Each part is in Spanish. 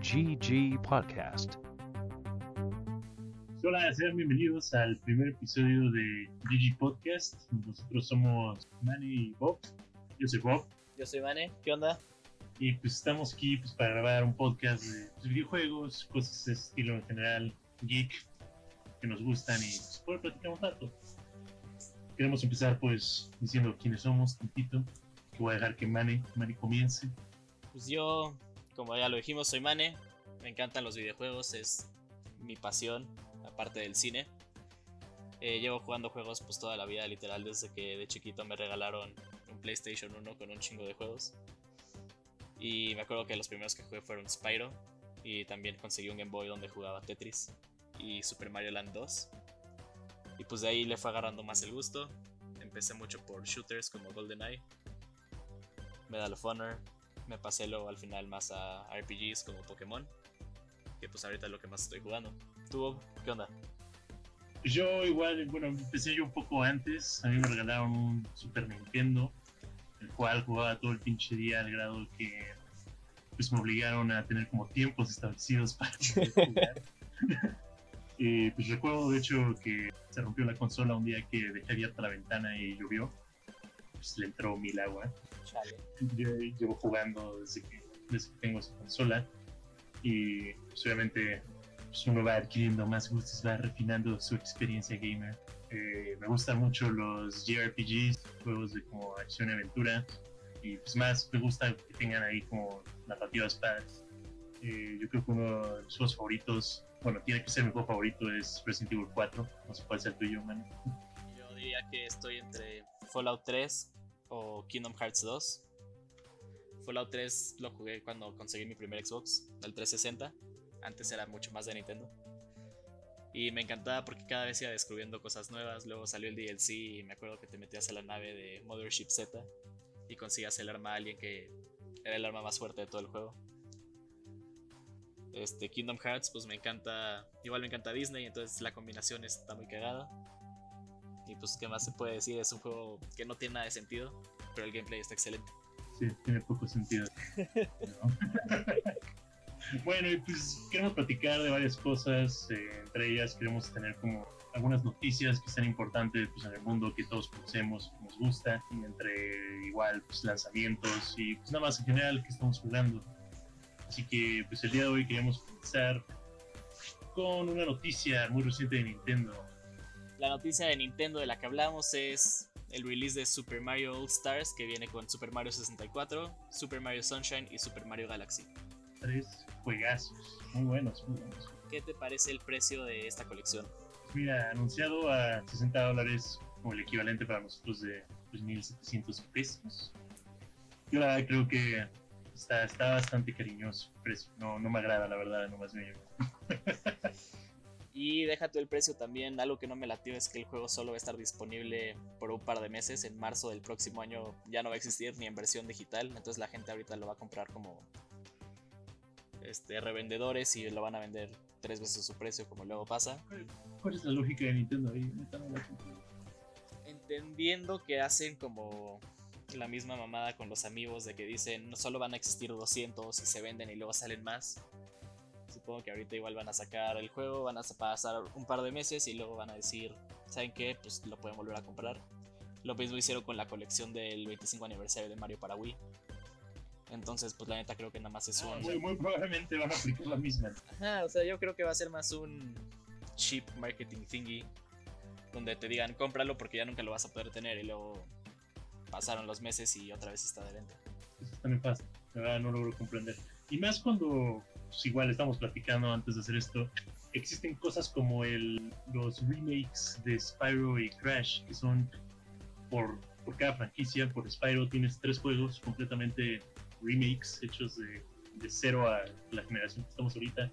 GG Podcast. Hola, sean bienvenidos al primer episodio de GG Podcast. Nosotros somos Manny y Bob. Yo soy Bob. Yo soy Mane, ¿qué onda? Y pues estamos aquí pues, para grabar un podcast de pues, videojuegos, cosas de estilo en general, geek, que nos gustan y pues, poder platicar un rato. Queremos empezar pues diciendo quiénes somos, tantito. Que voy a dejar que Mane, Mane comience. Pues yo, como ya lo dijimos, soy Mane. Me encantan los videojuegos, es mi pasión, aparte del cine. Eh, llevo jugando juegos pues toda la vida, literal, desde que de chiquito me regalaron un PlayStation 1 con un chingo de juegos. Y me acuerdo que los primeros que jugué fueron Spyro. Y también conseguí un Game Boy donde jugaba Tetris y Super Mario Land 2. Y pues de ahí le fue agarrando más el gusto. Empecé mucho por shooters como GoldenEye, Medal of Honor. Me pasé luego al final más a RPGs como Pokémon. Que pues ahorita es lo que más estoy jugando. ¿Tú? ¿Qué onda? Yo igual, bueno, empecé yo un poco antes. A mí me regalaron un Super Nintendo, el cual jugaba todo el pinche día al grado que pues me obligaron a tener como tiempos establecidos para poder jugar. Eh, pues recuerdo de hecho que se rompió la consola un día que dejé abierta la ventana y llovió. Pues le entró mil agua. Chale. Yo llevo jugando desde que, desde que tengo esa consola y pues, obviamente pues, uno va adquiriendo más gustos, va refinando su experiencia gamer. Eh, me gustan mucho los JRPGs, juegos de como acción y aventura y pues más me gusta que tengan ahí como narrativas padres. Eh, yo creo que uno de mis juegos favoritos, bueno, tiene que ser mi juego favorito, es Resident Evil 4. No sé cuál sea el tuyo, man. Yo diría que estoy entre Fallout 3 o Kingdom Hearts 2. Fallout 3 lo jugué cuando conseguí mi primer Xbox, el 360. Antes era mucho más de Nintendo. Y me encantaba porque cada vez iba descubriendo cosas nuevas. Luego salió el DLC y me acuerdo que te metías a la nave de Mothership Z y conseguías el arma a alguien que era el arma más fuerte de todo el juego. Este Kingdom Hearts, pues me encanta. Igual me encanta Disney, entonces la combinación está muy cagada. Y pues, ¿qué más se puede decir? Es un juego que no tiene nada de sentido, pero el gameplay está excelente. Sí, tiene poco sentido. ¿no? bueno, y pues queremos platicar de varias cosas. eh, entre ellas queremos tener como algunas noticias que sean importantes pues, en el mundo que todos conocemos, que nos gusta. Y entre igual pues, lanzamientos y pues nada más en general que estamos jugando. Así que pues el día de hoy queríamos comenzar con una noticia muy reciente de Nintendo. La noticia de Nintendo de la que hablamos es el release de Super Mario All Stars, que viene con Super Mario 64, Super Mario Sunshine y Super Mario Galaxy. Tres juegazos, muy buenos, muy buenos. ¿Qué te parece el precio de esta colección? Mira, anunciado a 60 dólares, como el equivalente para nosotros de pues, 1.700 pesos. Yo la verdad creo que está, está bastante cariñoso el precio. No, no me agrada, la verdad, no más bien. Y déjate el precio también, algo que no me latió es que el juego solo va a estar disponible por un par de meses, en marzo del próximo año ya no va a existir ni en versión digital, entonces la gente ahorita lo va a comprar como este, revendedores y lo van a vender tres veces su precio como luego pasa. ¿Cuál es la lógica de Nintendo ahí? Entendiendo que hacen como la misma mamada con los amigos de que dicen no solo van a existir 200 y se venden y luego salen más. Supongo que ahorita igual van a sacar el juego, van a pasar un par de meses y luego van a decir, ¿saben qué? Pues lo pueden volver a comprar. Lo mismo hicieron con la colección del 25 aniversario de Mario para Wii. Entonces, pues la neta creo que nada más es un... Muy, muy probablemente van a aplicar la misma. Ajá, o sea, yo creo que va a ser más un cheap marketing thingy. Donde te digan, cómpralo porque ya nunca lo vas a poder tener. Y luego pasaron los meses y otra vez está de venta. Eso también pasa. La verdad no logro comprender. Y más cuando, pues, igual estamos platicando antes de hacer esto, existen cosas como el, los remakes de Spyro y Crash, que son por, por cada franquicia. Por Spyro tienes tres juegos completamente remakes hechos de, de cero a la generación que estamos ahorita,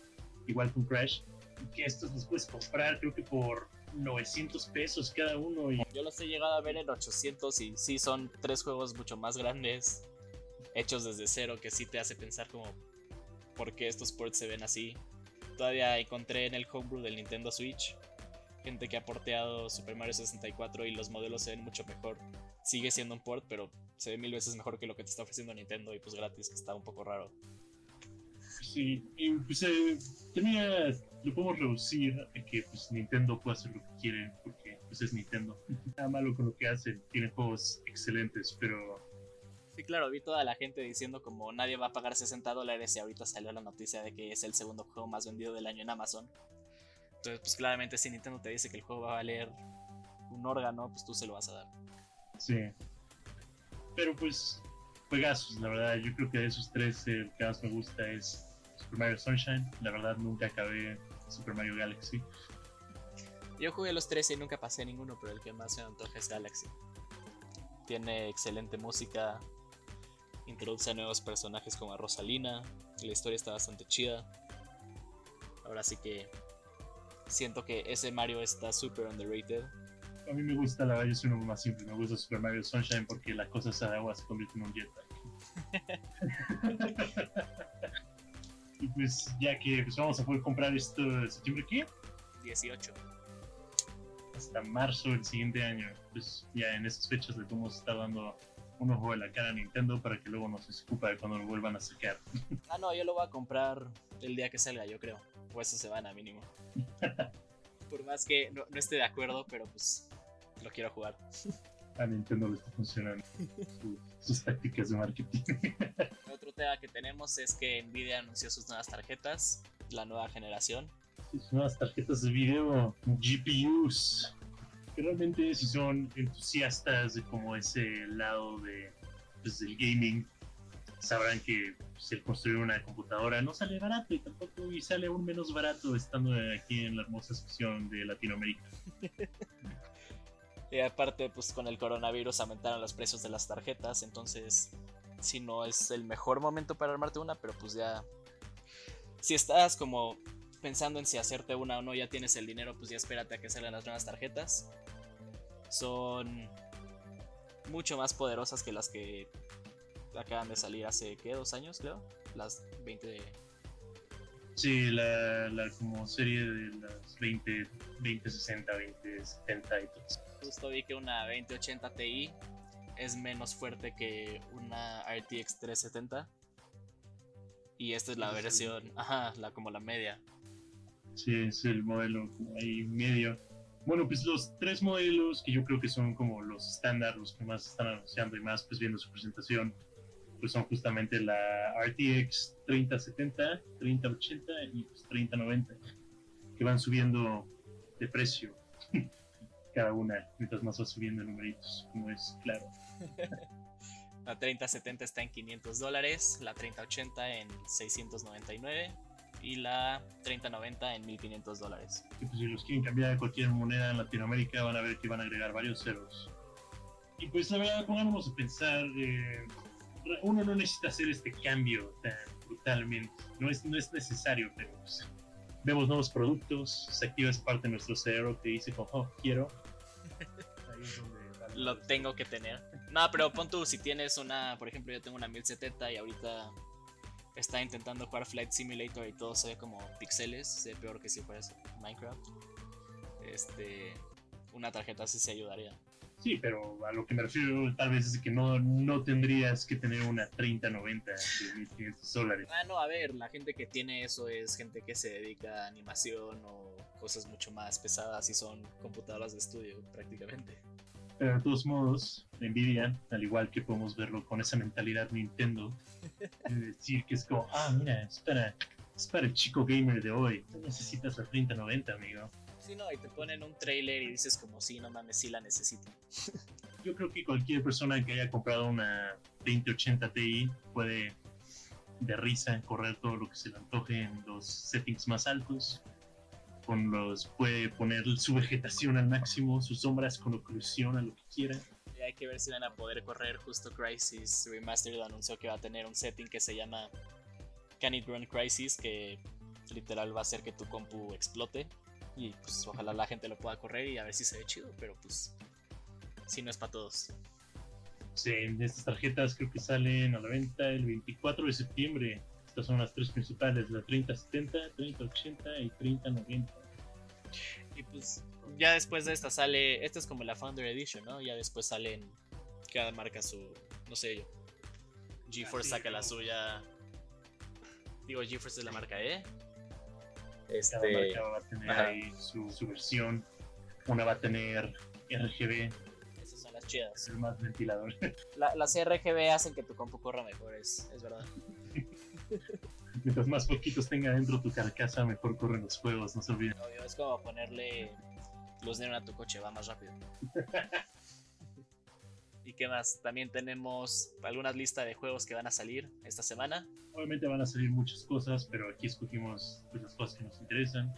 igual con Crash. Y que estos los puedes comprar, creo que por 900 pesos cada uno. Y Yo los he llegado a ver en 800 y sí son tres juegos mucho más grandes. Hechos desde cero que sí te hace pensar como por qué estos ports se ven así. Todavía encontré en el homebrew del Nintendo Switch gente que ha porteado Super Mario 64 y los modelos se ven mucho mejor. Sigue siendo un port, pero se ve mil veces mejor que lo que te está ofreciendo Nintendo y pues gratis, que está un poco raro. Sí, y pues eh, lo podemos reducir a que pues, Nintendo puede hacer lo que quiere, porque pues es Nintendo. Nada malo con lo que hacen, tienen juegos excelentes, pero Sí, claro, vi toda la gente diciendo como nadie va a pagar 60 dólares y ahorita salió la noticia de que es el segundo juego más vendido del año en Amazon. Entonces, pues claramente si Nintendo te dice que el juego va a valer un órgano, pues tú se lo vas a dar. sí. Pero pues, juegazos, la verdad, yo creo que de esos tres el que más me gusta es Super Mario Sunshine. La verdad, nunca acabé Super Mario Galaxy. Yo jugué los tres y nunca pasé ninguno, pero el que más me antoja es Galaxy. Tiene excelente música, introduce a nuevos personajes como a Rosalina, la historia está bastante chida. Ahora sí que siento que ese Mario está súper underrated. A mí me gusta, la verdad, yo soy uno más simple. Me gusta Super Mario Sunshine porque la cosa esa de agua se convierte en un jetpack. y pues, ya que pues, vamos a poder comprar esto en septiembre, ¿qué? 18. Hasta marzo del siguiente año. Pues ya en esas fechas le a estar dando un ojo de la cara a Nintendo para que luego nos escupa de cuando lo vuelvan a sacar. Ah, no, yo lo voy a comprar el día que salga, yo creo. O esa semana mínimo. Por más que no, no esté de acuerdo, pero pues lo quiero jugar. A Nintendo le está funcionando sus, sus tácticas de marketing. Otro tema que tenemos es que Nvidia anunció sus nuevas tarjetas, la nueva generación. sus nuevas tarjetas de video, GPUs. Realmente si son entusiastas de como ese lado de, pues, del gaming, sabrán que pues, el construir una computadora no sale barato y tampoco y sale aún menos barato estando aquí en la hermosa sección de Latinoamérica. Y aparte, pues con el coronavirus aumentaron los precios de las tarjetas, entonces si no es el mejor momento para armarte una, pero pues ya... Si estás como pensando en si hacerte una o no, ya tienes el dinero, pues ya espérate a que salgan las nuevas tarjetas. Son mucho más poderosas que las que acaban de salir hace, ¿qué? ¿Dos años, creo? Las 20 de... Sí, la, la como serie de las 20, 2060, 2070 y todo. Justo vi que una 2080 Ti es menos fuerte que una RTX 370. Y esta es la el- versión, ajá, la como la media. Sí, es el modelo como ahí medio. Bueno, pues los tres modelos que yo creo que son como los estándar, los que más están anunciando y más pues viendo su presentación, pues son justamente la RTX 3070, 3080 y pues 3090, que van subiendo de precio cada una, mientras más va subiendo en numeritos, como es claro. La 3070 está en 500 dólares, la 3080 en 699 y la 3090 en 1500 dólares. Y pues si los quieren cambiar a cualquier moneda en Latinoamérica van a ver que van a agregar varios ceros. Y pues la verdad, pongámonos a pensar, eh, uno no necesita hacer este cambio tan brutalmente, no es, no es necesario, pero pues, vemos nuevos productos, se activa esa parte de nuestro cerebro que dice, como, oh, quiero. Ahí es donde vale Lo tengo que tener. No, pero pon tú, si tienes una, por ejemplo, yo tengo una 1070 y ahorita está intentando jugar Flight Simulator y todo se ve como pixeles, se ve peor que si fueras Minecraft. Este, una tarjeta así se ayudaría. Sí, pero a lo que me refiero tal vez es que no, no tendrías que tener una 3090 de 1500 dólares. Ah, no, a ver, la gente que tiene eso es gente que se dedica a animación o cosas mucho más pesadas y son computadoras de estudio prácticamente. Pero de todos modos, Nvidia, al igual que podemos verlo con esa mentalidad Nintendo, de decir que es como, ah, mira, es para, es para el chico gamer de hoy. No necesitas la 3090, amigo. Sí, no, y te ponen un trailer y dices como, sí, no mames, sí la necesito. Yo creo que cualquier persona que haya comprado una 2080 Ti puede de risa correr todo lo que se le antoje en los settings más altos. Con los, puede poner su vegetación al máximo, sus sombras con oclusión a lo que quiera. Y hay que ver si van a poder correr justo Crisis Remastered anunció que va a tener un setting que se llama Can It Run Crisis que literal va a hacer que tu compu explote y pues ojalá la gente lo pueda correr y a ver si se ve chido, pero pues si no es para todos. Sí, estas tarjetas creo que salen a la venta el 24 de septiembre. Estas son las tres principales, la 3070, 3080 y 3090. Y pues ya después de esta sale, esta es como la Founder Edition, ¿no? Ya después salen cada marca su, no sé yo. GeForce Así saca la como- suya, Digo, GeForce es la marca E. Cada Este, marca va a tener ajá. ahí su, su versión. Una va a tener RGB, esas son las chidas. es el más ventilador. La- las RGB hacen que tu compu corra mejor, es, es verdad. Mientras más poquitos tenga dentro tu carcasa, mejor corren los juegos, no se olviden. Obvio, es como ponerle luz neón a tu coche, va más rápido. ¿Y qué más? También tenemos algunas listas de juegos que van a salir esta semana. Obviamente van a salir muchas cosas, pero aquí escogimos pues, las cosas que nos interesan.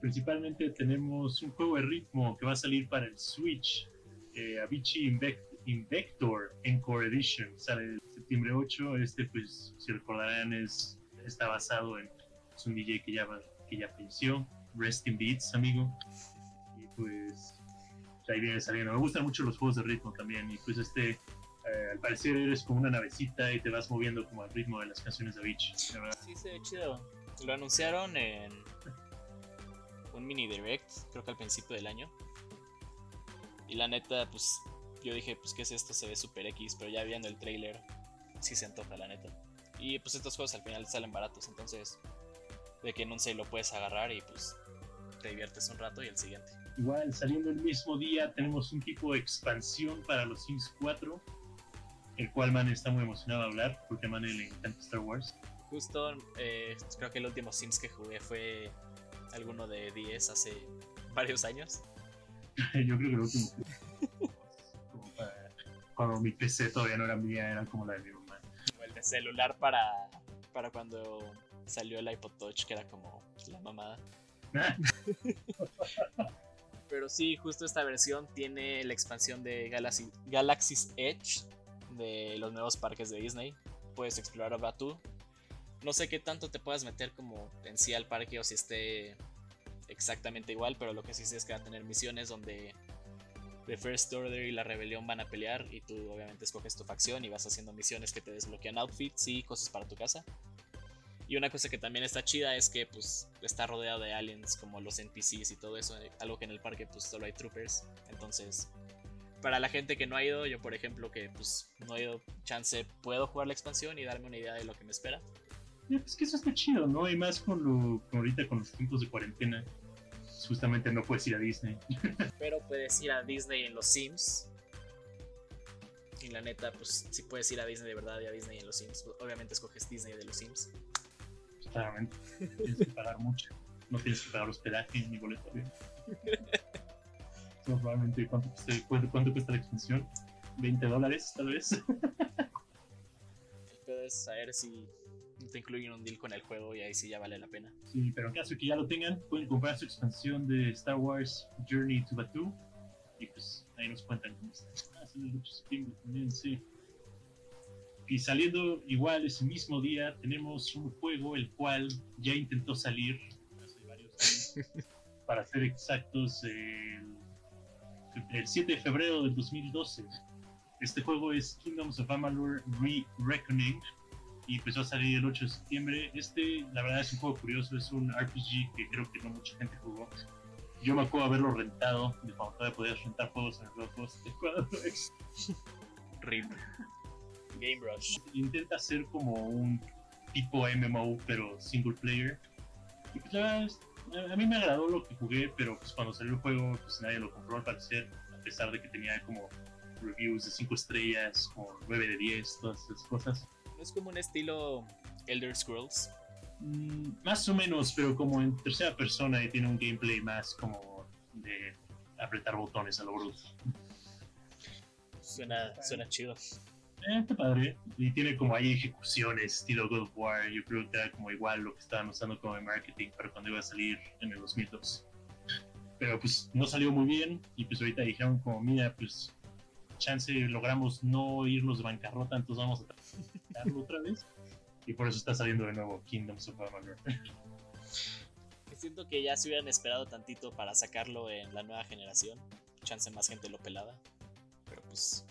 Principalmente tenemos un juego de ritmo que va a salir para el Switch, eh, Avicii Invec- Invector Encore Edition. Sale septiembre 8. Este, pues, si recordarán, es, está basado en es un DJ que ya, que ya falleció. Rest in Beats, amigo. Y pues, ahí viene saliendo. Me gustan mucho los juegos de ritmo también. Y pues, este, eh, al parecer, eres como una navecita y te vas moviendo como al ritmo de las canciones de verdad, Sí, se ve chido. Lo anunciaron en un mini direct, creo que al principio del año. Y la neta, pues yo dije, pues qué es esto, se ve super X, pero ya viendo el trailer, sí se antoja la neta. Y pues estos juegos al final salen baratos, entonces de que en un sale lo puedes agarrar y pues te diviertes un rato y el siguiente. Igual, saliendo el mismo día, tenemos un tipo de expansión para los Sims 4, el cual Man está muy emocionado de hablar, porque a Man le encanta Star Wars. Justo, eh, creo que el último Sims que jugué fue alguno de 10 hace varios años. Yo creo que lo último cuando mi PC todavía no era mía, era como la de mi mamá. O el de celular para, para cuando salió el iPod Touch, que era como la mamada. Pero sí, justo esta versión tiene la expansión de Galaxy, Galaxy's Edge de los nuevos parques de Disney. Puedes explorar a Batu. No sé qué tanto te puedas meter como en sí al parque o si esté exactamente igual, pero lo que sí sé es que va a tener misiones donde The First Order y la Rebelión van a pelear y tú obviamente escoges tu facción y vas haciendo misiones que te desbloquean outfits y cosas para tu casa. Y una cosa que también está chida es que pues está rodeado de aliens como los NPCs y todo eso, eh, algo que en el parque pues solo hay troopers. Entonces, para la gente que no ha ido, yo por ejemplo que pues no he ido chance, puedo jugar la expansión y darme una idea de lo que me espera. Ya, Es que eso está chido, ¿no? Y más con lo con ahorita con los tiempos de cuarentena. Pues, Justamente no puedes ir a Disney. Pero puedes ir a Disney en los Sims. Y la neta, pues si puedes ir a Disney de verdad y a Disney en los Sims, pues, obviamente escoges Disney de los Sims. Claramente. Tienes que pagar mucho. No tienes que pagar hospedaje ni boleto. ¿bien? Probablemente, ¿cuánto, cuesta, cuánto, cuánto cuesta la expansión? ¿20 dólares, tal vez? El pedo es saber si te incluyen un deal con el juego y ahí sí ya vale la pena. Sí, pero en caso de que ya lo tengan, pueden comprar su expansión de Star Wars Journey to Batuu. Y pues ahí nos cuentan cómo está. Ah, sale el 8 de septiembre también, sí. Y saliendo igual ese mismo día, tenemos un juego el cual ya intentó salir hace varios años. para ser exactos, el, el 7 de febrero del 2012. Este juego es Kingdoms of Amalur Re-Reckoning y empezó a salir el 8 de septiembre. Este, la verdad, es un juego curioso, es un RPG que creo que no mucha gente jugó. Yo me acuerdo haberlo rentado, de cuando todavía podías rentar juegos en el Dropbox de RIP. Game Rush. Intenta ser como un tipo MMO, pero single player. Y pues la verdad, a mí me agradó lo que jugué, pero pues cuando salió el juego, pues nadie lo compró al parecer, a pesar de que tenía como reviews de 5 estrellas, como 9 de 10, todas esas cosas. ¿No es como un estilo Elder Scrolls? Mm, más o menos, pero como en tercera persona y tiene un gameplay más como de apretar botones a lo bruto. Suena, suena chido. Eh, está padre. Y tiene como ahí ejecuciones estilo God of War. Yo creo que era como igual lo que estaban usando como de marketing para cuando iba a salir en el 2002. Pero pues no salió muy bien y pues ahorita dijeron como, mira, pues chance logramos no irnos de bancarrota, entonces vamos a otra vez. Y por eso está saliendo de nuevo Kingdoms of Amalur. Siento que ya se hubieran esperado tantito para sacarlo en la nueva generación. Chance más gente lo pelaba. Pero pues,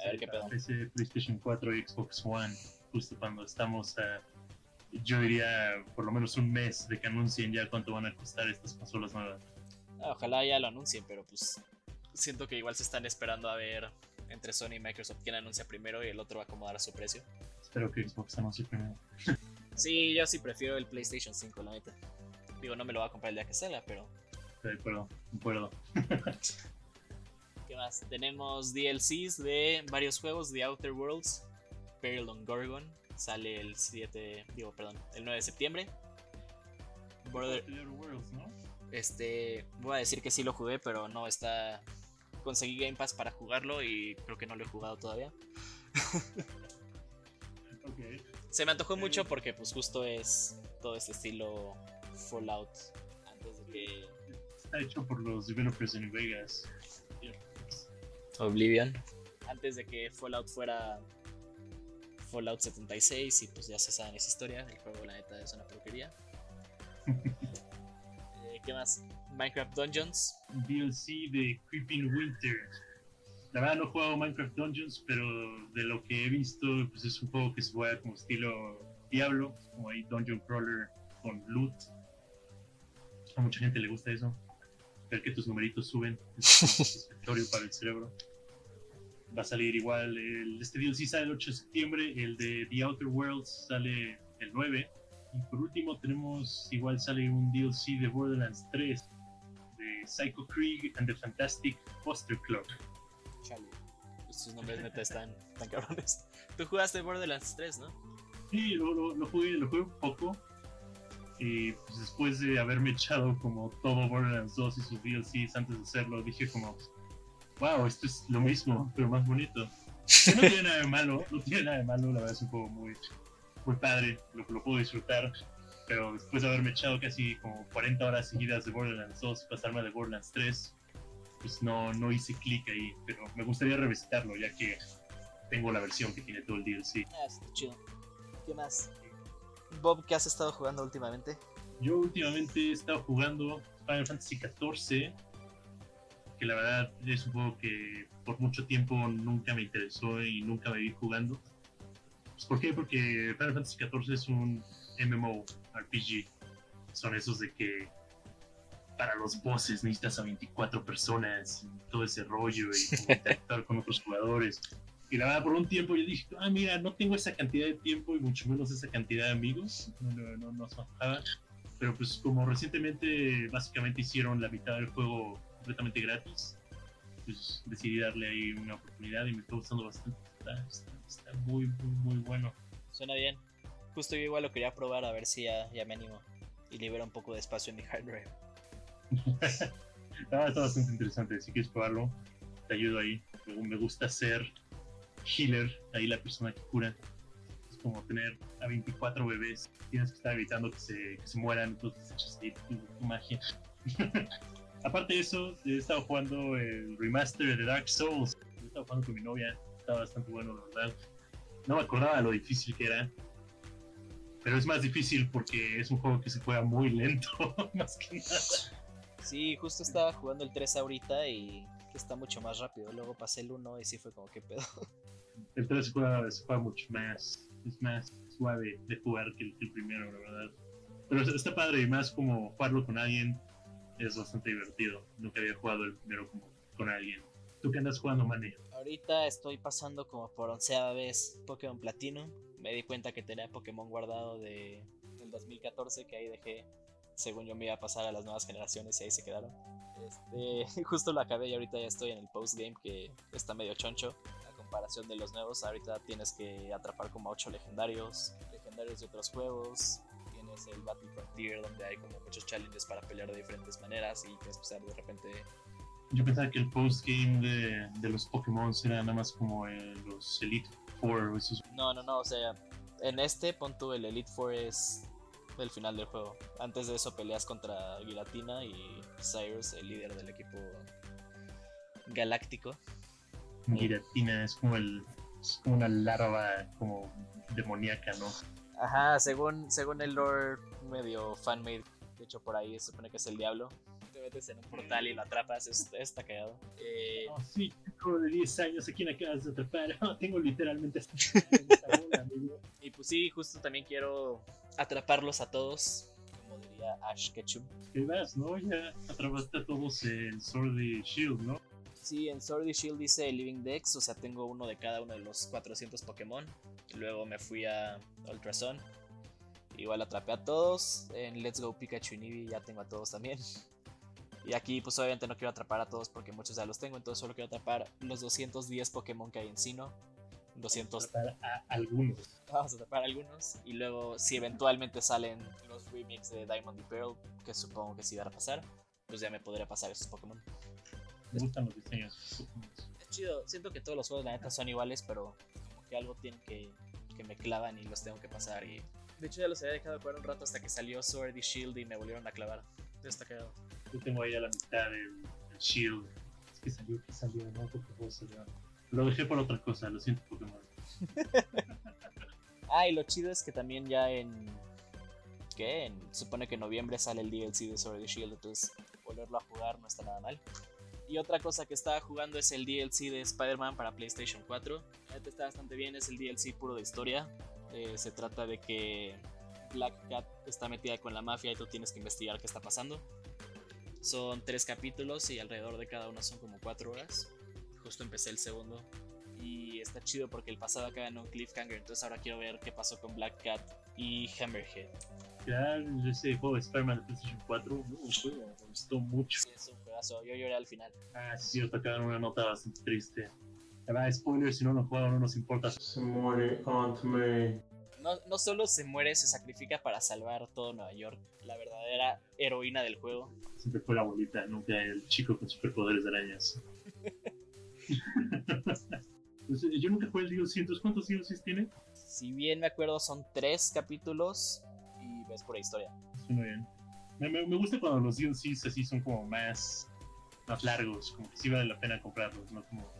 A ver qué pedo. PC, PlayStation 4 y Xbox One, justo cuando estamos a, yo diría, por lo menos un mes de que anuncien ya cuánto van a costar estas consolas nuevas. ah, ojalá ya lo anuncien, pero pues siento que igual se están esperando a ver entre Sony y Microsoft quién anuncia primero y el otro va a acomodar a su precio. Espero que Xbox anuncie primero. Sí, yo sí prefiero el PlayStation 5, la neta. Digo, no me lo voy a comprar el día que salga, pero. De acuerdo, de acuerdo. ¿Qué más? Tenemos DLCs de varios juegos, The Outer Worlds, Peril on Gorgon, sale el 7, digo, perdón, el 9 de septiembre. Border, Outer Worlds, ¿no? este, voy a decir que sí lo jugué, pero no está. Conseguí Game Pass para jugarlo y creo que no lo he jugado todavía. Se me antojó Ok. mucho porque, pues, justo es todo este estilo Fallout. Antes de que. Está hecho por los developers en Vegas. Oblivion. Antes de que Fallout fuera Fallout 76 y pues ya se sabe esa historia. El juego la neta es una porquería. ¿Qué más? Minecraft Dungeons. DLC de Creeping Winter. La verdad no he jugado Minecraft Dungeons, pero de lo que he visto, pues es un juego que se juega como estilo Diablo, como ahí Dungeon Crawler con loot. A mucha gente le gusta eso. Ver que tus numeritos suben es satisfactorio para el cerebro. Va a salir igual, el, este DLC sale el 8 de septiembre, el de The Outer Worlds sale el 9. Y por último tenemos, igual sale un DLC de Borderlands 3 de Psycho Krieg and the Fantastic Foster Club. Chale. Sus nombres neta están tan cabrones. Tú jugaste Borderlands 3, ¿no? Sí, lo, lo, lo jugué, lo jugué un poco. Y pues después de haberme echado como todo Borderlands 2 y sus DLCs antes de hacerlo, dije como, wow, esto es lo mismo, pero más bonito. No tiene nada de malo, no tiene nada de malo, la verdad es un juego muy, muy padre, lo, lo puedo disfrutar. Pero después de haberme echado casi como 40 horas seguidas de Borderlands 2 y pasarme de Borderlands 3, pues no, no hice clic ahí. Pero me gustaría revisitarlo ya que tengo la versión que tiene todo el DLC. Ah, está chido. ¿Qué más? Bob, ¿qué has estado jugando últimamente? Yo últimamente he estado jugando Final Fantasy XIV, que la verdad es un juego que por mucho tiempo nunca me interesó y nunca me vi jugando. ¿Por qué? Porque Final Fantasy XIV es un MMORPG. Son esos de que para los bosses necesitas a 24 personas y todo ese rollo y como interactuar con otros jugadores. Y la verdad, por un tiempo yo dije, ah, mira, no tengo esa cantidad de tiempo y mucho menos esa cantidad de amigos. No, no, no, no se me antojaba. Pero pues como recientemente básicamente hicieron la mitad del juego completamente gratis, pues decidí darle ahí una oportunidad y me está gustando bastante. Está, está- está muy, muy, muy bueno. Suena bien. Justo yo igual lo quería probar a ver si ya, ya me animo. Y libera un poco de espacio en mi hard drive. Ah, está bastante interesante. Si quieres probarlo, te ayudo ahí. Me, me gusta ser healer, ahí la persona que cura. Es como tener a 24 bebés. Tienes que estar evitando que se, que se mueran, entonces echas ahí tu, tu magia. Aparte de eso, he estado jugando el remaster de Dark Souls. He estado jugando con mi novia. Está bastante bueno, la verdad. No me acordaba lo difícil que era. Pero es más difícil porque es un juego que se juega muy lento, más que nada. Sí, justo estaba jugando el 3 ahorita y que está mucho más rápido. Luego pasé el 1 y sí fue como que pedo. El 3 se juega, se juega mucho más, es más suave de jugar que el, que el primero, la verdad. Pero está- está padre y más como jugarlo con alguien es bastante divertido. Nunca había jugado el primero como con alguien. ¿Tú qué andas jugando, Mane? Ahorita estoy pasando como por onceava vez Pokémon Platinum. Me di cuenta que tenía Pokémon guardado de, del 2014 que ahí dejé. Según yo me iba a pasar a las nuevas generaciones y ahí se quedaron. Este, justo lo acabé y ahorita ya estoy en el postgame que está medio choncho. Comparación de los nuevos, ahorita tienes que atrapar como 8 legendarios, legendarios de otros juegos. Tienes el Battle Frontier donde hay como muchos challenges para pelear de diferentes maneras y tienes que usar de repente Yo pensaba que el postgame de, de los Pokémon era nada más como eh, los Elite Four esos. No, no, no, o sea, en este pon tú el Elite Four es el final del juego. Antes de eso peleas contra Giratina y Cyrus, el líder del equipo galáctico. Giratina, es como el. Es como una larva como demoníaca, ¿no? Ajá, según, según el lore medio fanmade, de hecho por ahí se supone que es el diablo. Te metes en un portal y lo atrapas, es- está cagado. Eh, Oh, sí, chico de 10 años, ¿a quién acabas de atrapar? Oh, tengo literalmente esta bola, amigo. y pues sí, justo también quiero atraparlos a todos, como diría Ash Ketchum. ¿Qué vas, no? Ya atrapaste a todos en Sword y Shield, ¿no? Sí, en Sword y Shield dice Living Dex, o sea, tengo uno de cada uno de los 400 Pokémon. Luego me fui a Ultrason Igual atrapé a todos. En Let's Go Pikachu y Eevee ya tengo a todos también. Y aquí pues obviamente no quiero atrapar a todos porque muchos ya los tengo, entonces solo quiero atrapar los 210 Pokémon que hay en Sino. 200... Atrapar a algunos. Vamos a atrapar algunos. Y luego si eventualmente salen los remix de Diamond y Pearl, que supongo que sí van a pasar, pues ya me podré pasar esos Pokémon. Me gustan los diseños. Es chido, siento que todos los juegos la neta son iguales, pero como que algo tiene que, que me clavan y los tengo que pasar. Y de hecho ya los había dejado de jugar un rato hasta que salió Sword y Shield y me volvieron a clavar. Está cagado. Yo tengo ahí a la mitad del Shield. Es que salió, que salió, no que salió. Lo dejé por otra cosa, lo siento Pokémon. Ah, y lo chido es que también ya en. ¿Qué? En, supone que en noviembre sale el DLC de Sword y Shield, entonces volverlo a jugar no está nada mal. Y otra cosa que estaba jugando es el DLC de Spider-Man para PlayStation 4. Este está bastante bien, es el DLC puro de historia. Eh, se trata de que Black Cat está metida con la mafia y tú tienes que investigar qué está pasando. Son tres capítulos y alrededor de cada uno son como cuatro horas. Justo empecé el segundo. Y está chido porque el pasado acaba en un cliffhanger. Entonces ahora quiero ver qué pasó con Black Cat y Hammerhead. Ya, ese juego de Spider-Man de PlayStation 4, uh, un juego, me gustó mucho. Sí, es un juegazo. Yo lloré al final. Ah, sí, yo tocaron una nota bastante triste. La verdad, spoiler, si no lo jugaron, no nos importa. Se muere Aunt May. No, no solo se muere, se sacrifica para salvar todo Nueva York. La verdadera heroína del juego. Siempre fue la abuelita, nunca el chico con superpoderes de arañas. Pues, eh, yo nunca jugué el DLC, entonces ¿cuántos DLCs tiene? Si bien me acuerdo, son tres capítulos y ves pura historia. Suena bien. Me, me, me gusta cuando los DLCs así son como más, más largos, como que sí vale la pena comprarlos, no como,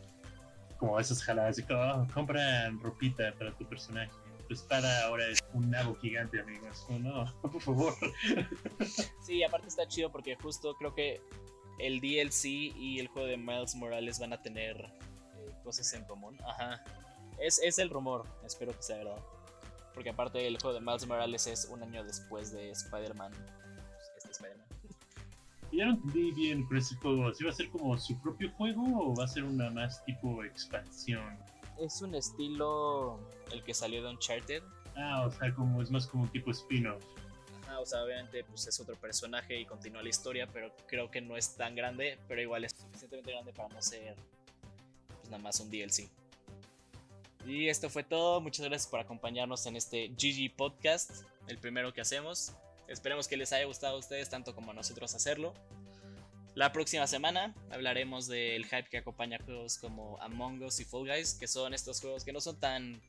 como esas jaladas de que oh, compran ropita para tu personaje. Tu espada ahora es un nabo gigante, amigos. Oh, no, por favor. Sí, aparte está chido porque justo creo que el DLC y el juego de Miles Morales van a tener eh, cosas en común. Ajá. Es, es el rumor, espero que sea verdad. Porque aparte el juego de Miles Morales es un año después de Spider-Man. Este Spider-Man. Ya no entendí bien con ese juego. ¿Si va a ser como su propio juego o va a ser una más tipo expansión? Es un estilo el que salió de Uncharted. Ah, o sea, como es más como un tipo spin-off. Ajá, o sea, obviamente pues es otro personaje y continúa la historia, pero creo que no es tan grande, pero igual es suficientemente grande para no ser pues nada más un DLC. Y esto fue todo, muchas gracias por acompañarnos en este GG Podcast, el primero que hacemos. Esperemos que les haya gustado a ustedes tanto como a nosotros hacerlo. La próxima semana hablaremos del hype que acompaña juegos como Among Us y Fall Guys, que son estos juegos que no son tan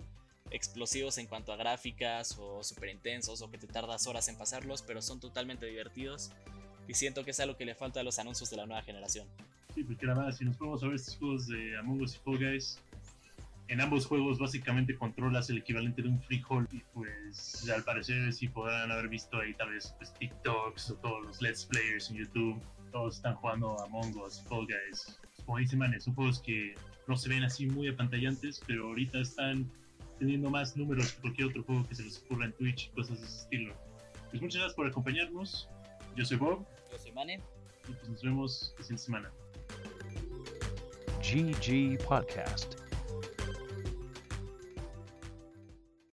explosivos en cuanto a gráficas o súper intensos o que te tardas horas en pasarlos, pero son totalmente divertidos y siento que es algo que le falta a los anuncios de la nueva generación. Sí, porque la verdad, si nos ponemos a ver estos juegos de Among Us y Fall Guys, en ambos juegos básicamente controlas el equivalente de un frijol y pues al parecer sí podrán haber visto ahí tal vez pues, TikToks o todos los Let's Players en YouTube, todos están jugando Among Us, Fall Guys. Como dicen, man, son juegos que no se ven así muy apantallantes, pero ahorita están teniendo más números que cualquier otro juego que se les ocurra en Twitch y cosas de ese estilo. Pues muchas gracias por acompañarnos. Yo soy Bob Yo soy Mane. y pues nos vemos la siguiente semana. GG Podcast.